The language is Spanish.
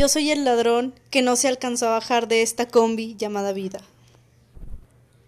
Yo soy el ladrón que no se alcanzó a bajar de esta combi llamada vida.